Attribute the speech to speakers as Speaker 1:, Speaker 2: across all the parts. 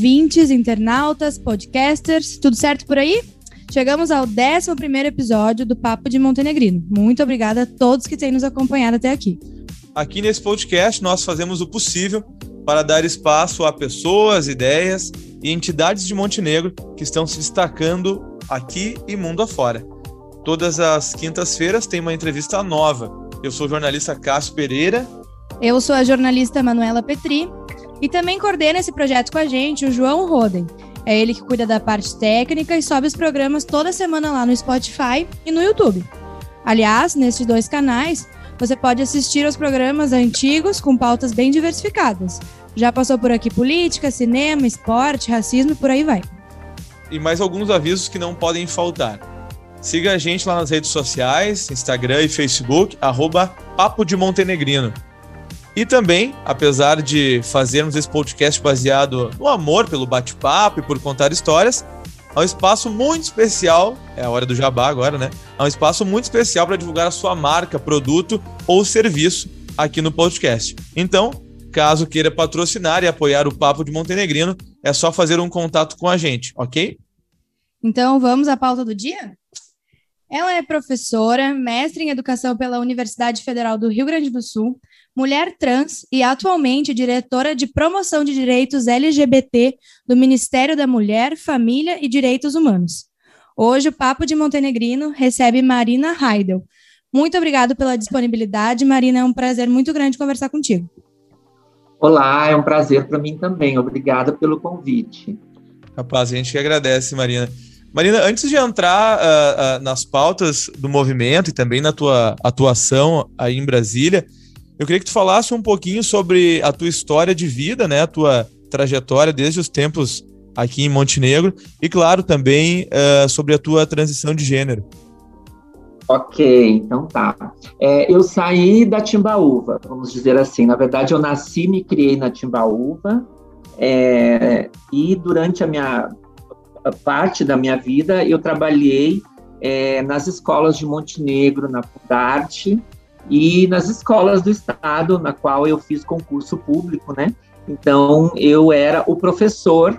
Speaker 1: ouvintes, internautas, podcasters, tudo certo por aí? Chegamos ao 11 episódio do Papo de Montenegrino. Muito obrigada a todos que têm nos acompanhado até aqui.
Speaker 2: Aqui nesse podcast, nós fazemos o possível para dar espaço a pessoas, ideias e entidades de Montenegro que estão se destacando aqui e mundo afora. Todas as quintas-feiras tem uma entrevista nova. Eu sou o jornalista Cássio Pereira.
Speaker 1: Eu sou a jornalista Manuela Petri. E também coordena esse projeto com a gente o João Roden. É ele que cuida da parte técnica e sobe os programas toda semana lá no Spotify e no YouTube. Aliás, nesses dois canais, você pode assistir aos programas antigos com pautas bem diversificadas. Já passou por aqui política, cinema, esporte, racismo e por aí vai.
Speaker 2: E mais alguns avisos que não podem faltar. Siga a gente lá nas redes sociais, Instagram e Facebook, arroba Papo de Montenegrino. E também, apesar de fazermos esse podcast baseado no amor pelo bate-papo e por contar histórias, há um espaço muito especial, é a hora do jabá agora, né? Há um espaço muito especial para divulgar a sua marca, produto ou serviço aqui no podcast. Então, caso queira patrocinar e apoiar o Papo de Montenegrino, é só fazer um contato com a gente, ok?
Speaker 1: Então, vamos à pauta do dia? Ela é professora, mestre em educação pela Universidade Federal do Rio Grande do Sul, mulher trans e atualmente diretora de promoção de direitos LGBT do Ministério da Mulher, Família e Direitos Humanos. Hoje, o Papo de Montenegrino recebe Marina Heidel. Muito obrigado pela disponibilidade, Marina. É um prazer muito grande conversar contigo.
Speaker 3: Olá, é um prazer para mim também. Obrigada pelo convite.
Speaker 2: Rapaz, a gente que agradece, Marina. Marina, antes de entrar uh, uh, nas pautas do movimento e também na tua atuação aí em Brasília, eu queria que tu falasse um pouquinho sobre a tua história de vida, né? A tua trajetória desde os tempos aqui em Montenegro e, claro, também uh, sobre a tua transição de gênero.
Speaker 3: Ok, então tá. É, eu saí da Timbaúva, vamos dizer assim. Na verdade, eu nasci e me criei na Timbaúva. É, e durante a minha parte da minha vida, eu trabalhei é, nas escolas de Montenegro, na Fundarte, e nas escolas do estado, na qual eu fiz concurso público, né? Então, eu era o professor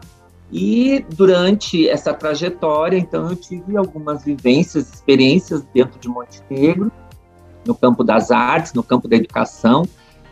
Speaker 3: e durante essa trajetória, então, eu tive algumas vivências, experiências dentro de Montenegro, no campo das artes, no campo da educação,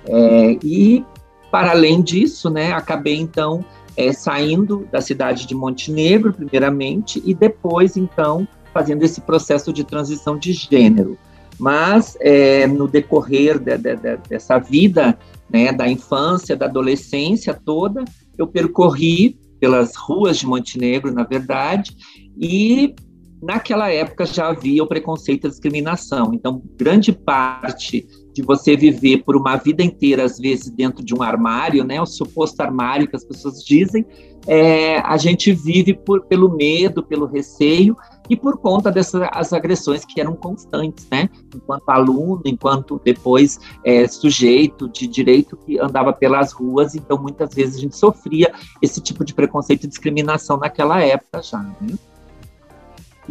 Speaker 3: é, e para além disso, né, acabei então é, saindo da cidade de Montenegro, primeiramente, e depois, então, fazendo esse processo de transição de gênero. Mas, é, no decorrer de, de, de, dessa vida, né, da infância, da adolescência toda, eu percorri pelas ruas de Montenegro, na verdade, e naquela época já havia o preconceito e a discriminação. Então, grande parte de você viver por uma vida inteira, às vezes, dentro de um armário, né, o suposto armário que as pessoas dizem, é, a gente vive por, pelo medo, pelo receio e por conta dessas agressões que eram constantes, né, enquanto aluno, enquanto depois é, sujeito de direito que andava pelas ruas, então muitas vezes a gente sofria esse tipo de preconceito e discriminação naquela época já, né?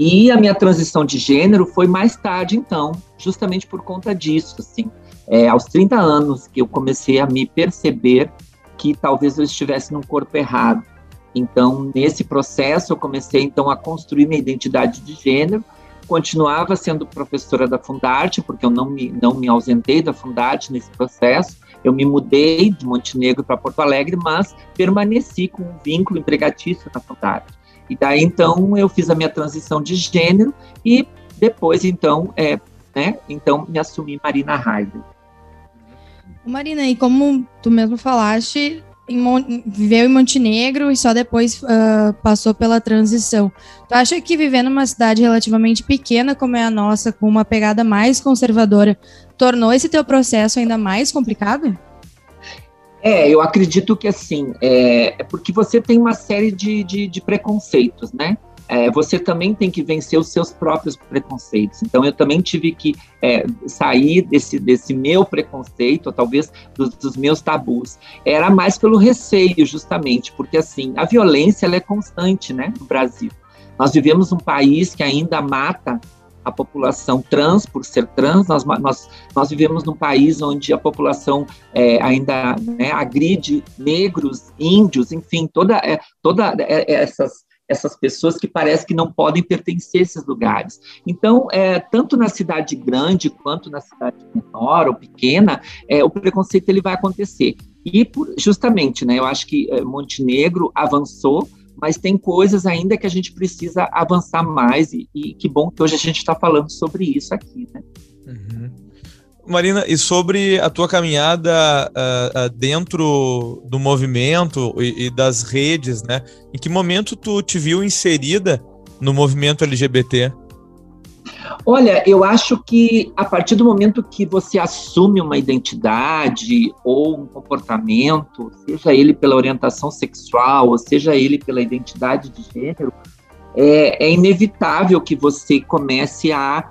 Speaker 3: E a minha transição de gênero foi mais tarde, então, justamente por conta disso, assim. É, aos 30 anos que eu comecei a me perceber que talvez eu estivesse num corpo errado. Então, nesse processo, eu comecei, então, a construir minha identidade de gênero, continuava sendo professora da Fundarte, porque eu não me, não me ausentei da Fundarte nesse processo, eu me mudei de Montenegro para Porto Alegre, mas permaneci com um vínculo empregatício na Fundarte. E daí, então, eu fiz a minha transição de gênero e depois, então, é, né, então me assumi Marina Heidel.
Speaker 1: Marina, e como tu mesmo falaste, em viveu em Montenegro e só depois uh, passou pela transição. Tu acha que viver numa cidade relativamente pequena como é a nossa, com uma pegada mais conservadora, tornou esse teu processo ainda mais complicado?
Speaker 3: É, eu acredito que assim, é, é porque você tem uma série de, de, de preconceitos, né? É, você também tem que vencer os seus próprios preconceitos. Então, eu também tive que é, sair desse, desse meu preconceito, ou talvez dos, dos, meus tabus. Era mais pelo receio, justamente, porque assim, a violência ela é constante, né, no Brasil. Nós vivemos um país que ainda mata a população trans, por ser trans, nós, nós, nós vivemos num país onde a população é, ainda né, agride negros, índios, enfim, toda, é, toda é, essas essas pessoas que parece que não podem pertencer a esses lugares. Então, é, tanto na cidade grande quanto na cidade menor ou pequena, é, o preconceito ele vai acontecer. E por, justamente, né, eu acho que é, Montenegro avançou, mas tem coisas ainda que a gente precisa avançar mais e, e que bom que hoje a gente está falando sobre isso aqui, né?
Speaker 2: Uhum. Marina, e sobre a tua caminhada uh, uh, dentro do movimento e, e, das redes, né? Em que momento tu te viu inserida no movimento LGBT?
Speaker 3: Olha, eu acho que a partir do momento que você assume uma identidade ou um comportamento, seja ele pela orientação sexual, ou seja ele pela identidade de gênero, é, é inevitável que você comece a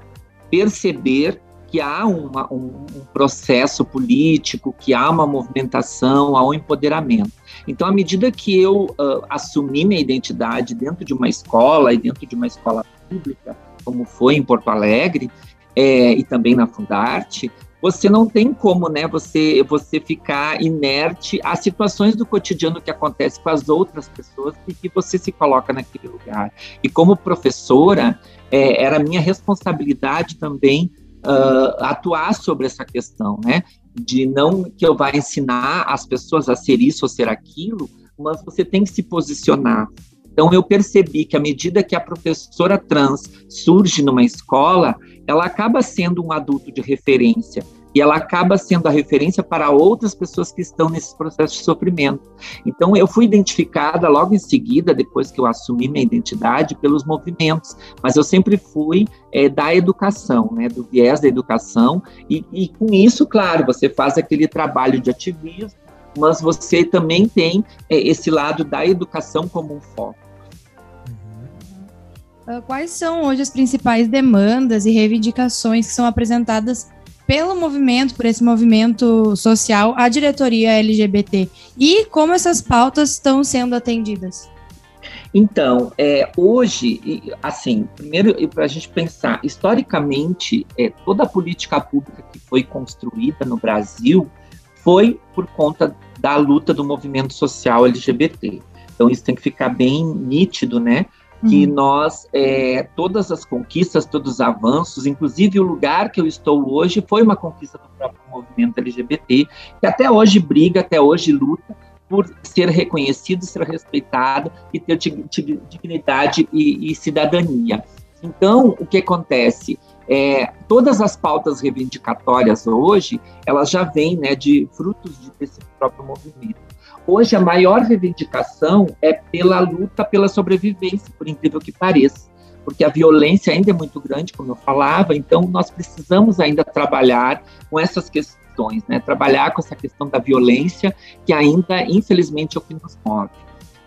Speaker 3: perceber que há uma, um, um, processo político, que há uma movimentação, há um empoderamento. Então, à medida que eu uh, assumi minha identidade dentro de uma escola e dentro de uma escola pública, como foi em Porto Alegre é, e também na Fundarte, você não tem como, né, você, você ficar inerte às situações do cotidiano que acontecem com as outras pessoas e que você se coloca naquele lugar. E como professora, é, era minha responsabilidade também uh, atuar sobre essa questão, né? De não que eu vá ensinar as pessoas a ser isso ou ser aquilo, mas você tem que se posicionar. Então eu percebi que à medida que a professora trans surge numa escola, ela acaba sendo um adulto de referência e ela acaba sendo a referência para outras pessoas que estão nesse processo de sofrimento. Então, eu fui identificada logo em seguida, depois que eu assumi minha identidade, pelos movimentos, mas eu sempre fui é, da educação, né, do viés da educação, e, e com isso, claro, você faz aquele trabalho de ativismo, mas você também tem é, esse lado da educação como um foco.
Speaker 1: Uhum. Quais são hoje as principais demandas e reivindicações que são apresentadas pelo movimento, por esse movimento social, a diretoria LGBT e como essas pautas estão sendo atendidas?
Speaker 3: Então, é, hoje, assim, primeiro para a gente pensar, historicamente, é, toda a política pública que foi construída no Brasil foi por conta da luta do movimento social LGBT. Então, isso tem que ficar bem nítido, né? Que uhum. nós, é, todas as conquistas, todos os avanços, inclusive o lugar que eu estou hoje, foi uma conquista do próprio movimento LGBT, que até hoje briga, até hoje luta por ser reconhecido, ser respeitado e ter dignidade e, e cidadania. Então, o que acontece? É, todas as pautas reivindicatórias hoje, elas já vêm né, de frutos desse próprio movimento. Hoje, a maior reivindicação é pela luta pela sobrevivência, por incrível que pareça, porque a violência ainda é muito grande, como eu falava, então nós precisamos ainda trabalhar com essas questões, né? trabalhar com essa questão da violência, que ainda, infelizmente, é o que nos move.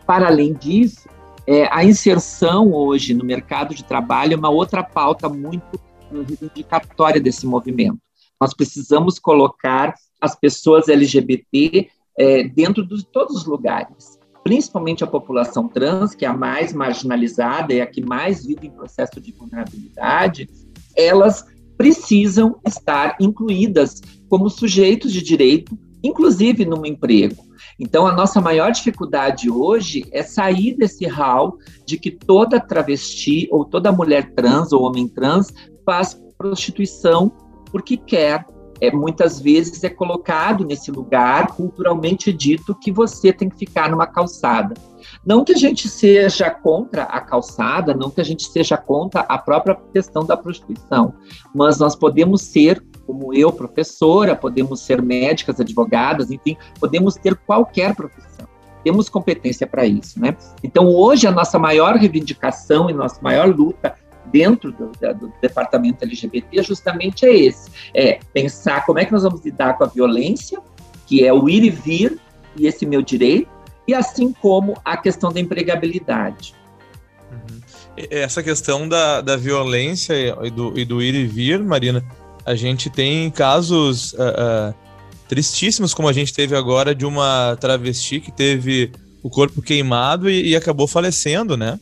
Speaker 3: Para além disso, é, a inserção hoje no mercado de trabalho é uma outra pauta muito reivindicatória desse movimento. Nós precisamos colocar as pessoas LGBT é, dentro de todos os lugares, principalmente a população trans, que é a mais marginalizada e a que mais vive em processo de vulnerabilidade, elas precisam estar incluídas como sujeitos de direito, inclusive no emprego. Então, a nossa maior dificuldade hoje é sair desse hall de que toda travesti ou toda mulher trans ou homem trans faz prostituição porque quer, é, muitas vezes é colocado nesse lugar culturalmente dito que você tem que ficar numa calçada. Não que a gente seja contra a calçada, não que a gente seja contra a própria questão da prostituição, mas nós podemos ser, como eu, professora, podemos ser médicas, advogadas, enfim, podemos ter qualquer profissão. Temos competência para isso, né? Então, hoje, a nossa maior reivindicação e nossa maior luta dentro do, do, departamento LGBT justamente é esse, é pensar como é que nós vamos lidar com a violência, que é o ir e vir e esse meu direito, e assim como a questão da empregabilidade.
Speaker 2: Uhum. Essa questão da, da violência e do, e do ir e vir, Marina, a gente tem casos uh, uh, tristíssimos, como a gente teve agora, de uma travesti que teve o corpo queimado e, e acabou falecendo, né?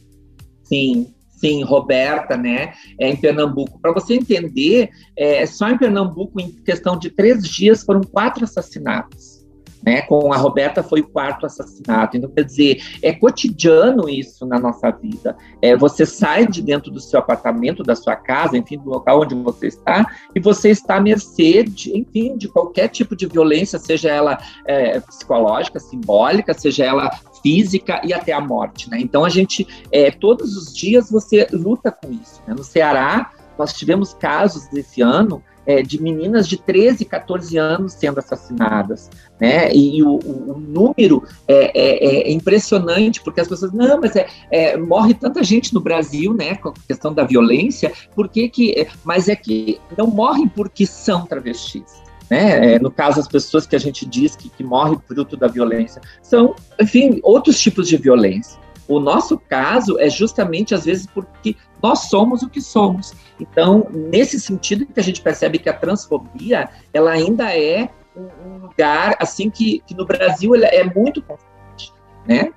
Speaker 3: Sim, Sim, Roberta, né? É em Pernambuco. Para você entender, é, só em Pernambuco, em questão de três dias, foram quatro assassinatos né? Com a Roberta foi o quarto assassinato. Então, quer dizer, é cotidiano isso na nossa vida. É, você sai de dentro do seu apartamento, da sua casa, enfim, do local onde você está, e você está à mercê, de, enfim, de qualquer tipo de violência, seja ela é, psicológica, simbólica, seja ela física e até a morte, né? Então, a gente, é, todos os dias você luta com isso. Né? No Ceará, nós tivemos casos desse ano é, de meninas de 13, 14 anos sendo assassinadas, né? E, o, o, número é, é, é, impressionante, porque as pessoas, não, mas é, é, morre tanta gente no Brasil, né? Com a questão da violência, por que que... Mas é que não morrem porque são travestis. Né? É, no caso, as pessoas que a gente diz que, que morrem fruto da violência são, enfim, outros tipos de violência. O nosso caso é justamente, às vezes, porque nós somos o que somos. Então, nesse sentido que a gente percebe que a transfobia, ela ainda é um lugar, assim, que, que no Brasil é muito constante, né?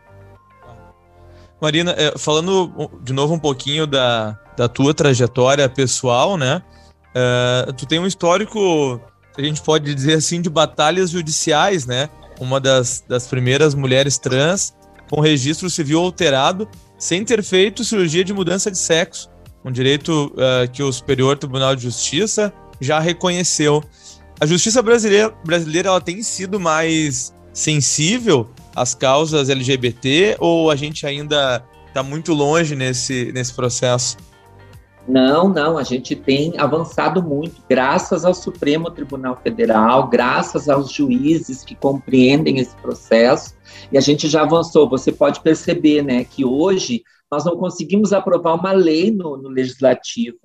Speaker 2: Marina, é, falando de novo um pouquinho da, da tua trajetória pessoal, né? Uh, tu tem um histórico, a gente pode dizer assim, de batalhas judiciais, né? Uma das, das primeiras mulheres trans com registro civil alterado, sem ter feito cirurgia de mudança de sexo, um direito uh, que o Superior Tribunal de Justiça já reconheceu. A justiça brasileira, brasileira ela tem sido mais sensível às causas LGBT ou a gente ainda está muito longe nesse, nesse processo?
Speaker 3: Não, não, a gente tem avançado muito, graças ao Supremo Tribunal Federal, graças aos juízes que compreendem esse processo, e a gente já avançou. Você pode perceber, né, que hoje nós não conseguimos aprovar uma lei no, no legislativo,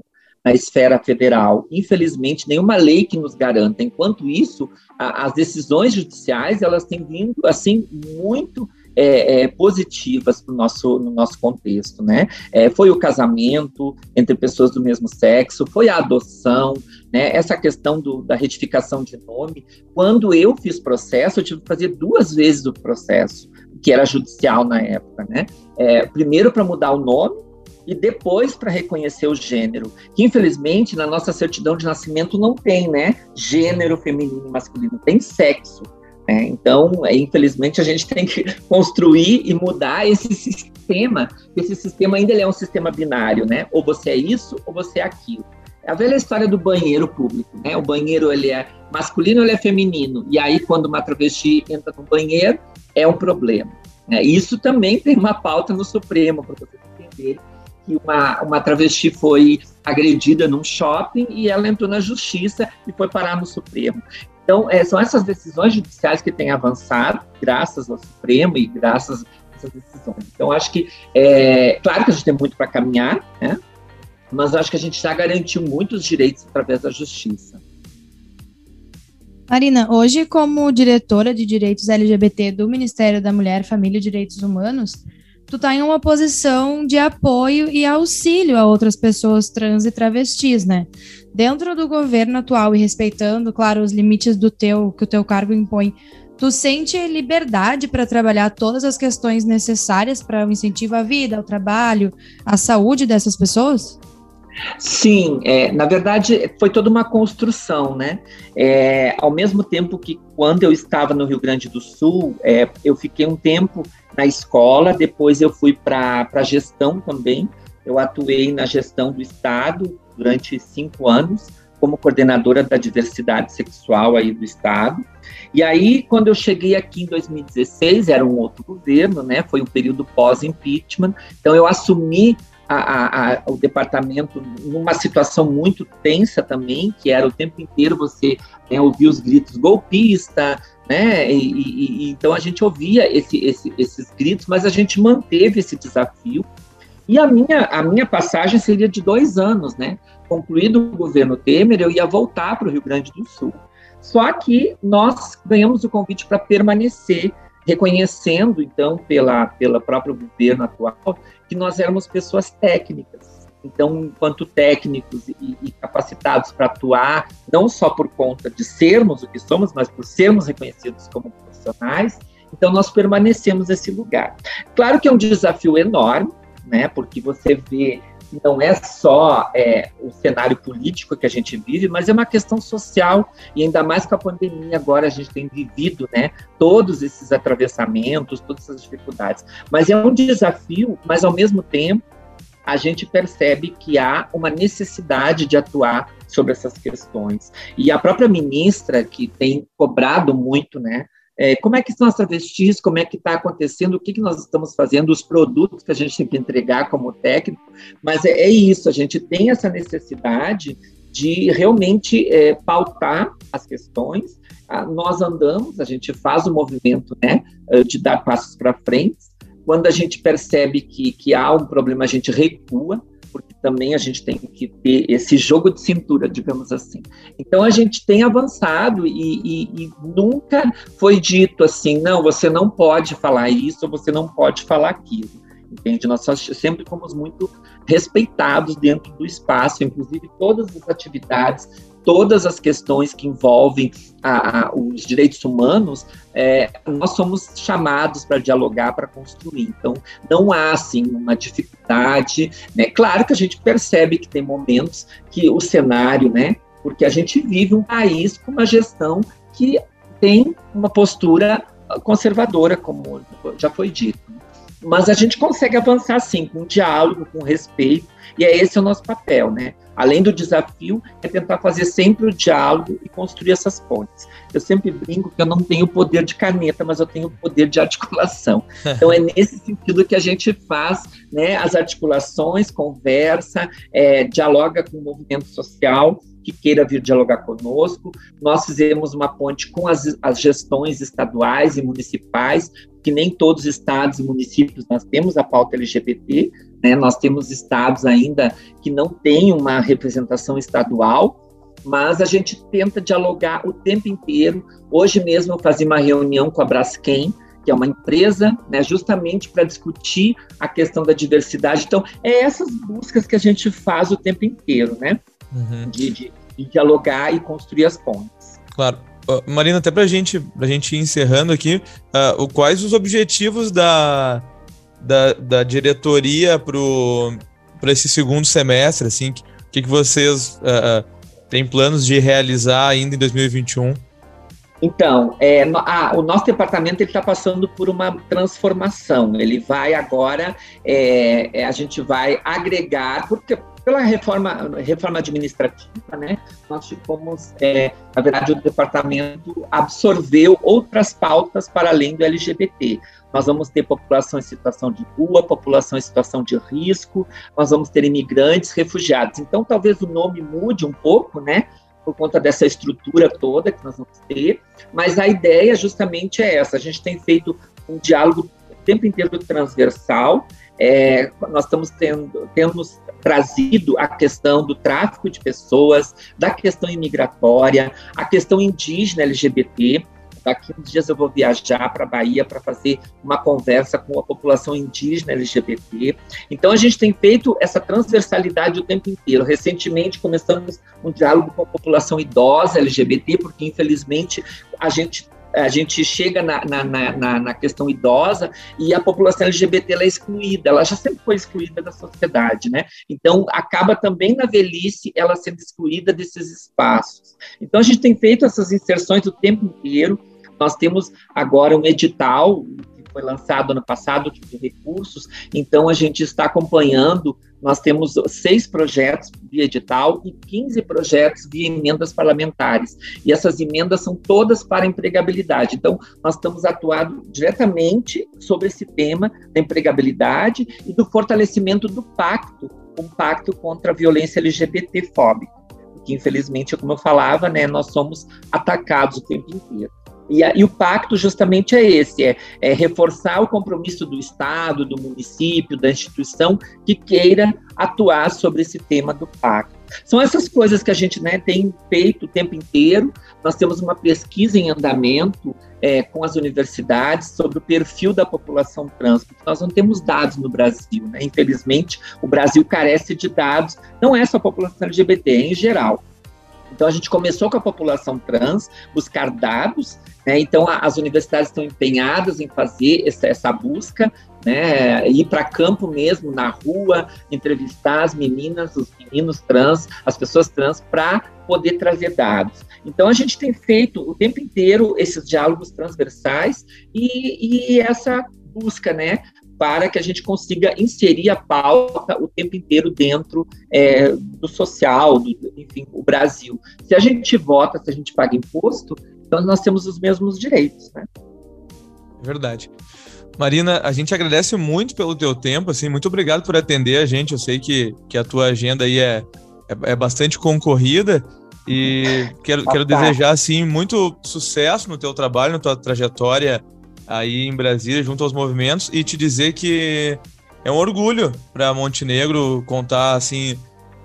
Speaker 3: na esfera federal. Infelizmente, nenhuma lei que nos garanta. Enquanto isso, a, as decisões judiciais elas têm vindo assim muito é, é, positivas no nosso, no nosso contexto, né? É, foi o casamento entre pessoas do mesmo sexo, foi a adoção, né? Essa questão do, da retificação de nome. Quando eu fiz processo, eu tive que fazer duas vezes o processo, que era judicial na época, né? É, primeiro para mudar o nome e depois para reconhecer o gênero, que infelizmente na nossa certidão de nascimento não tem, né? Gênero feminino e masculino, tem sexo. É, então, é, infelizmente, a gente tem que construir e mudar esse sistema. Esse sistema ainda é um sistema binário, né? Ou você é isso, ou você é aquilo. É a velha história do banheiro público, né? O banheiro ele é masculino, ele é feminino. E aí, quando uma travesti entra no banheiro, é um problema. Né? Isso também tem uma pauta no Supremo para você entender que uma, uma travesti foi agredida num shopping e ela entrou na justiça e foi parar no Supremo. Então, é, são essas decisões judiciais que têm avançado, graças ao Supremo e graças a essas decisões. Então, acho que, é, claro que a gente tem muito para caminhar, né? mas acho que a gente já garantiu muitos direitos através da justiça.
Speaker 1: Marina, hoje, como diretora de direitos LGBT do Ministério da Mulher, Família e Direitos Humanos, tu tá em uma posição de apoio e auxílio a outras pessoas trans e travestis, né? dentro do governo atual e respeitando, claro, os limites do teu que o teu cargo impõe, tu sente liberdade para trabalhar todas as questões necessárias para o incentivo à vida, ao trabalho, à saúde dessas pessoas?
Speaker 3: Sim, é, na verdade foi toda uma construção, né? É, ao mesmo tempo que quando eu estava no Rio Grande do Sul, é, eu fiquei um tempo na escola, depois eu fui para a gestão também. Eu atuei na gestão do Estado, durante cinco anos como coordenadora da diversidade sexual aí do estado. E aí, quando eu cheguei aqui em 2016, era um outro governo, né? Foi um período pós-impeachment. Então, eu assumi a, a, o departamento numa situação muito tensa também, que era o tempo inteiro você né, ouvir os gritos golpista, né? E, e, e, então a gente ouvia esse, esse, esses gritos, mas a gente manteve esse desafio e a minha, a minha passagem seria de dois anos, né? Concluído o governo Temer, eu ia voltar para o Rio Grande do Sul. Só que nós ganhamos o convite para permanecer, reconhecendo, então, pela, pela próprio governo atual, que nós éramos pessoas técnicas. Então, enquanto técnicos e, e capacitados para atuar, não só por conta de sermos o que somos, mas por sermos reconhecidos como profissionais, então nós permanecemos nesse lugar. Claro que é um desafio enorme, né? Porque você vê não é só é, o cenário político que a gente vive, mas é uma questão social, e ainda mais com a pandemia agora a gente tem vivido né, todos esses atravessamentos, todas essas dificuldades. Mas é um desafio, mas ao mesmo tempo a gente percebe que há uma necessidade de atuar sobre essas questões. E a própria ministra, que tem cobrado muito, né, é, como é que estão as travestis, como é que está acontecendo, o que, que nós estamos fazendo, os produtos que a gente tem que entregar como técnico, mas é, é isso, a gente tem essa necessidade de realmente é, pautar as questões, ah, nós andamos, a gente faz o movimento né, de dar passos para frente, quando a gente percebe que, que há um problema, a gente recua, também a gente tem que ter esse jogo de cintura, digamos assim. Então a gente tem avançado e, e, e, nunca foi dito assim, não, você não pode falar isso, você não pode falar aquilo. Entende? Nós sempre fomos muito respeitados dentro do espaço, inclusive todas as atividades todas as questões que envolvem a, a, os direitos humanos, é, nós somos chamados para dialogar, para construir. Então, não há, assim, uma dificuldade. Né? Claro que a gente percebe que tem momentos que o cenário, né? Porque a gente vive um país com uma gestão que tem uma postura conservadora, como já foi dito. Mas a gente consegue avançar, sim, com diálogo, com respeito, e é esse o nosso papel, né? Além do desafio, é tentar fazer sempre o diálogo e construir essas pontes. Eu sempre brinco que eu não tenho poder de caneta, mas eu tenho poder de articulação. Então é nesse sentido que a gente faz né, as articulações, conversa, é, dialoga com o movimento social que queira vir dialogar conosco. Nós fizemos uma ponte com as, as gestões estaduais e municipais, que nem todos os estados e municípios nós temos a pauta LGBT, né? Nós temos estados ainda que não têm uma representação estadual, mas a gente tenta dialogar o tempo inteiro. Hoje mesmo eu fazia uma reunião com a Braskem, que é uma empresa, né, justamente para discutir a questão da diversidade. Então, é essas buscas que a gente faz o tempo inteiro, né? Uhum. De, de, de, dialogar e construir as pontes.
Speaker 2: Claro. Uh, Marina, até para a gente, a gente ir encerrando aqui, uh, quais os objetivos da, da, da diretoria para esse segundo semestre? Assim, o que, que vocês uh, têm planos de realizar ainda em 2021?
Speaker 3: Então, é, o nosso departamento está passando por uma transformação. Ele vai agora, é, é, a gente vai agregar, porque pela reforma, reforma administrativa, né, nós ficamos, é, na verdade, o departamento absorveu outras pautas para além do LGBT. Nós vamos ter população em situação de rua, população em situação de risco, nós vamos ter imigrantes, refugiados. Então, talvez o nome mude um pouco, né, por conta dessa estrutura toda que nós vamos ter, mas a ideia justamente é essa. A gente tem feito um diálogo o tempo inteiro transversal. É, nós estamos tendo, temos trazido a questão do tráfico de pessoas, da questão imigratória, a questão indígena LGBT. Daqui uns dias eu vou viajar para a Bahia para fazer uma conversa com a população indígena LGBT. Então, a gente tem feito essa transversalidade o tempo inteiro. Recentemente, começamos um diálogo com a população idosa LGBT, porque, infelizmente, a gente a gente chega na, na, na, na, questão idosa e a população LGBT é excluída, ela já sempre foi excluída da sociedade, né? Então, acaba também na velhice ela sendo excluída desses espaços. Então, a gente tem feito essas inserções o tempo inteiro, nós temos agora um edital foi lançado ano passado de recursos, então a gente está acompanhando. Nós temos seis projetos via edital e 15 projetos via emendas parlamentares. E essas emendas são todas para empregabilidade. Então, nós estamos atuando diretamente sobre esse tema da empregabilidade e do fortalecimento do pacto, um pacto contra a violência LGBT fóbica. Porque, infelizmente, como eu falava, né, nós somos atacados o tempo inteiro. E, e, o pacto justamente é esse, é, é, reforçar o compromisso do Estado, do município, da instituição que queira atuar sobre esse tema do pacto. São essas coisas que a gente né, tem feito o tempo inteiro. Nós temos uma pesquisa em andamento é, com as universidades sobre o perfil da população trans, porque nós não temos dados no Brasil. Né? Infelizmente, o Brasil carece de dados, não é só a população LGBT, é em geral. Então a gente começou com a população trans, buscar dados, né? Então a, as universidades estão empenhadas em fazer essa, essa busca, né? Ir para campo mesmo, na rua, entrevistar as meninas, os meninos trans, as pessoas trans, para poder trazer dados. Então a gente tem feito o tempo inteiro esses diálogos transversais e, e essa busca, né, para que a gente consiga inserir a pauta o tempo inteiro dentro é, do social, do, enfim, o Brasil. Se a gente vota, se a gente paga imposto, então nós temos os mesmos direitos, né?
Speaker 2: Verdade. Marina, a gente agradece muito pelo teu tempo, assim, muito obrigado por atender a gente. Eu sei que, que a tua agenda aí é, é, é bastante concorrida e quero, quero desejar, assim, muito sucesso no teu trabalho, na tua trajetória aí em Brasília, junto aos movimentos, e te dizer que é um orgulho para Montenegro contar assim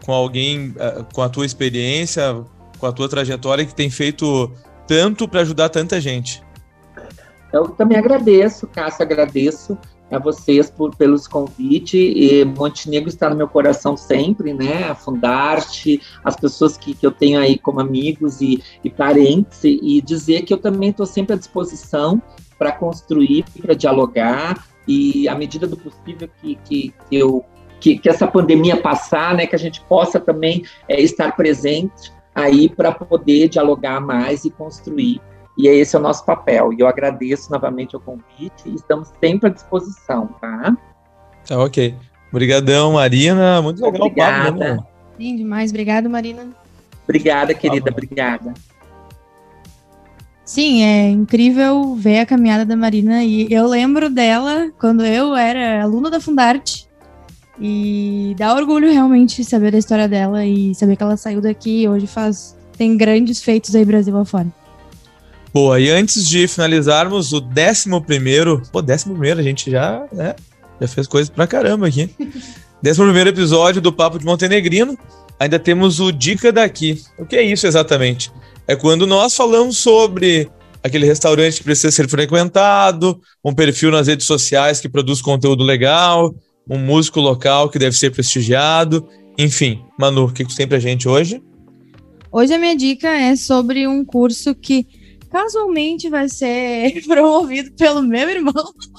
Speaker 2: com alguém eh, com a tua experiência, com a tua trajetória que tem feito tanto para ajudar tanta gente.
Speaker 3: Eu também agradeço, Cássio, agradeço a vocês por, pelos convites. E Montenegro está no meu coração sempre, né? A Fundarte, as pessoas que, que eu tenho aí como amigos e, e parentes, e dizer que eu também estou sempre à disposição para construir, para dialogar, e à medida do possível que, que, que eu que, que, essa pandemia passar, né, que a gente possa também é, estar presente aí para poder dialogar mais e construir. E esse é o nosso papel. E eu agradeço novamente o convite e estamos sempre à disposição, tá?
Speaker 2: Tá ok. Obrigadão, Marina. Muito legal
Speaker 3: Obrigada. o papo, né?
Speaker 1: Sim, demais. Obrigado, Marina.
Speaker 3: Obrigada, querida. Obrigada.
Speaker 1: Sim, é incrível ver a caminhada da Marina e eu lembro dela quando eu era aluna da Fundarte e dá orgulho realmente saber da história dela e saber que ela saiu daqui e hoje faz tem grandes feitos aí Brasil afora.
Speaker 2: Boa, e antes de finalizarmos o décimo primeiro, pô, décimo primeiro a gente já, né, já fez coisas pra caramba aqui. décimo primeiro episódio do Papo de Montenegrino, ainda temos o Dica Daqui. O que é isso exatamente? é quando nós falamos sobre aquele restaurante que precisa ser frequentado, um perfil nas redes sociais que produz conteúdo legal, um músico local que deve ser prestigiado. Enfim, Manu, o que você tem pra gente hoje?
Speaker 1: Hoje a minha dica é sobre um curso que casualmente vai ser promovido pelo meu irmão.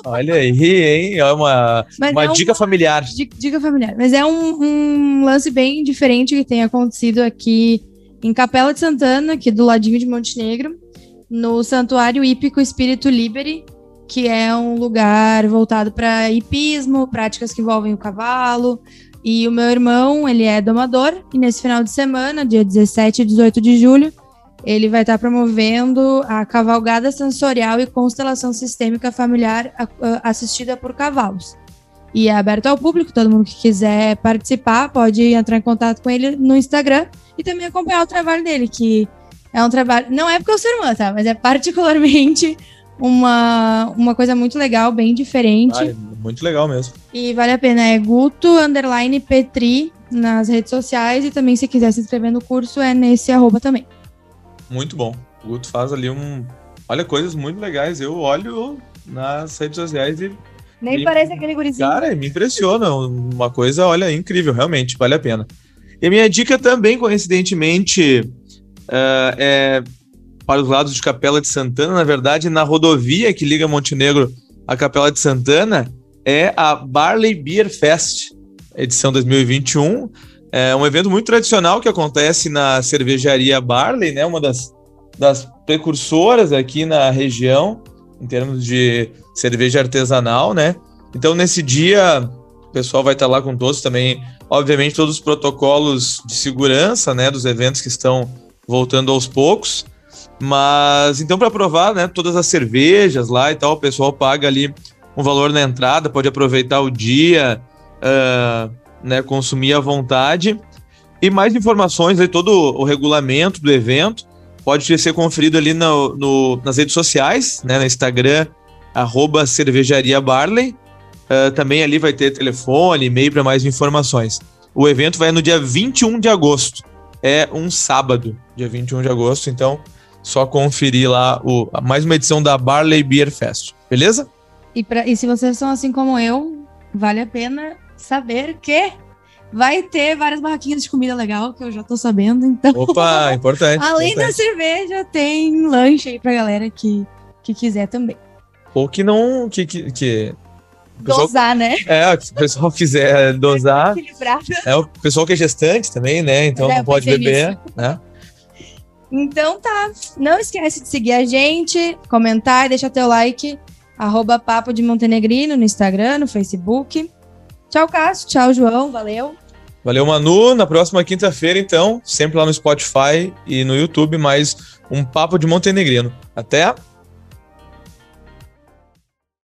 Speaker 2: Olha aí, hein? É uma, uma, é dica familiar.
Speaker 1: Dica familiar. Mas é um, um lance bem diferente que tem acontecido aqui em Capela de Santana, aqui do ladinho de Montenegro, no Santuário Hípico Espírito Liberi, que é um lugar voltado para hipismo, práticas que envolvem o cavalo. E o meu irmão, ele é domador, e nesse final de semana, dia 17 e 18 de julho, ele vai estar promovendo a cavalgada sensorial e constelação sistêmica familiar assistida por cavalos. E é aberto ao público, todo mundo que quiser participar pode entrar em contato com ele no Instagram, e também acompanhar o trabalho dele, que é um trabalho. Não é porque eu sou irmã, tá? Mas é particularmente uma, uma coisa muito legal, bem diferente. Ah,
Speaker 2: muito legal mesmo.
Speaker 1: E vale a pena. É Guto underline Petri nas redes sociais e também se quiser se inscrever no curso é nesse arroba também.
Speaker 2: Muito bom. O Guto faz ali um. Olha, coisas muito legais. Eu olho nas redes sociais e.
Speaker 1: Nem me... parece aquele gurizinho.
Speaker 2: Cara, me impressiona. Uma coisa, olha, incrível, realmente, vale a pena. E a minha dica também, coincidentemente, uh, é para os lados de Capela de Santana, na verdade, na rodovia que liga Montenegro à Capela de Santana, é a Barley Beer Fest, edição 2021. É um evento muito tradicional que acontece na cervejaria Barley, né? Uma das, das precursoras aqui na região, em termos de cerveja artesanal, né? Então, nesse dia, o pessoal vai estar lá com todos também obviamente todos os protocolos de segurança, né, dos eventos que estão voltando aos poucos. Mas então para provar, né, todas as cervejas lá e tal, o pessoal paga ali um valor na entrada, pode aproveitar o dia, uh, né, consumir à vontade. E mais informações aí, todo o regulamento do evento pode ser conferido ali no, no nas redes sociais, né, no Instagram, arroba cervejaria Barley, Uh, também ali vai ter telefone, e-mail para mais informações. O evento vai no dia 21 de agosto. É um sábado, dia 21 de agosto, então só conferir lá o, mais uma edição da Barley Beer Fest, beleza?
Speaker 1: E, pra, e se vocês são assim como eu, vale a pena saber que Vai ter várias barraquinhas de comida legal, que eu já tô sabendo. Então,
Speaker 2: Opa, importante.
Speaker 1: além da
Speaker 2: importante.
Speaker 1: cerveja, tem lanche aí pra galera que, que quiser também.
Speaker 2: Ou que não. Que, que, que... pessoal-
Speaker 1: Dosar, né?
Speaker 2: É, se o pessoal quiser dosar. É o pessoal que é gestante também, né? Então
Speaker 1: É,
Speaker 2: não pode beber, né?
Speaker 1: Então tá. Não esquece de seguir a gente, comentar e deixar teu like. Arroba Papo de Montenegrino no Instagram, no Facebook. Tchau, Cássio. Tchau, João. Valeu.
Speaker 2: Valeu, Manu. Na próxima quinta-feira, então, sempre lá no Spotify e no YouTube, mais um Papo de Montenegrino. Até!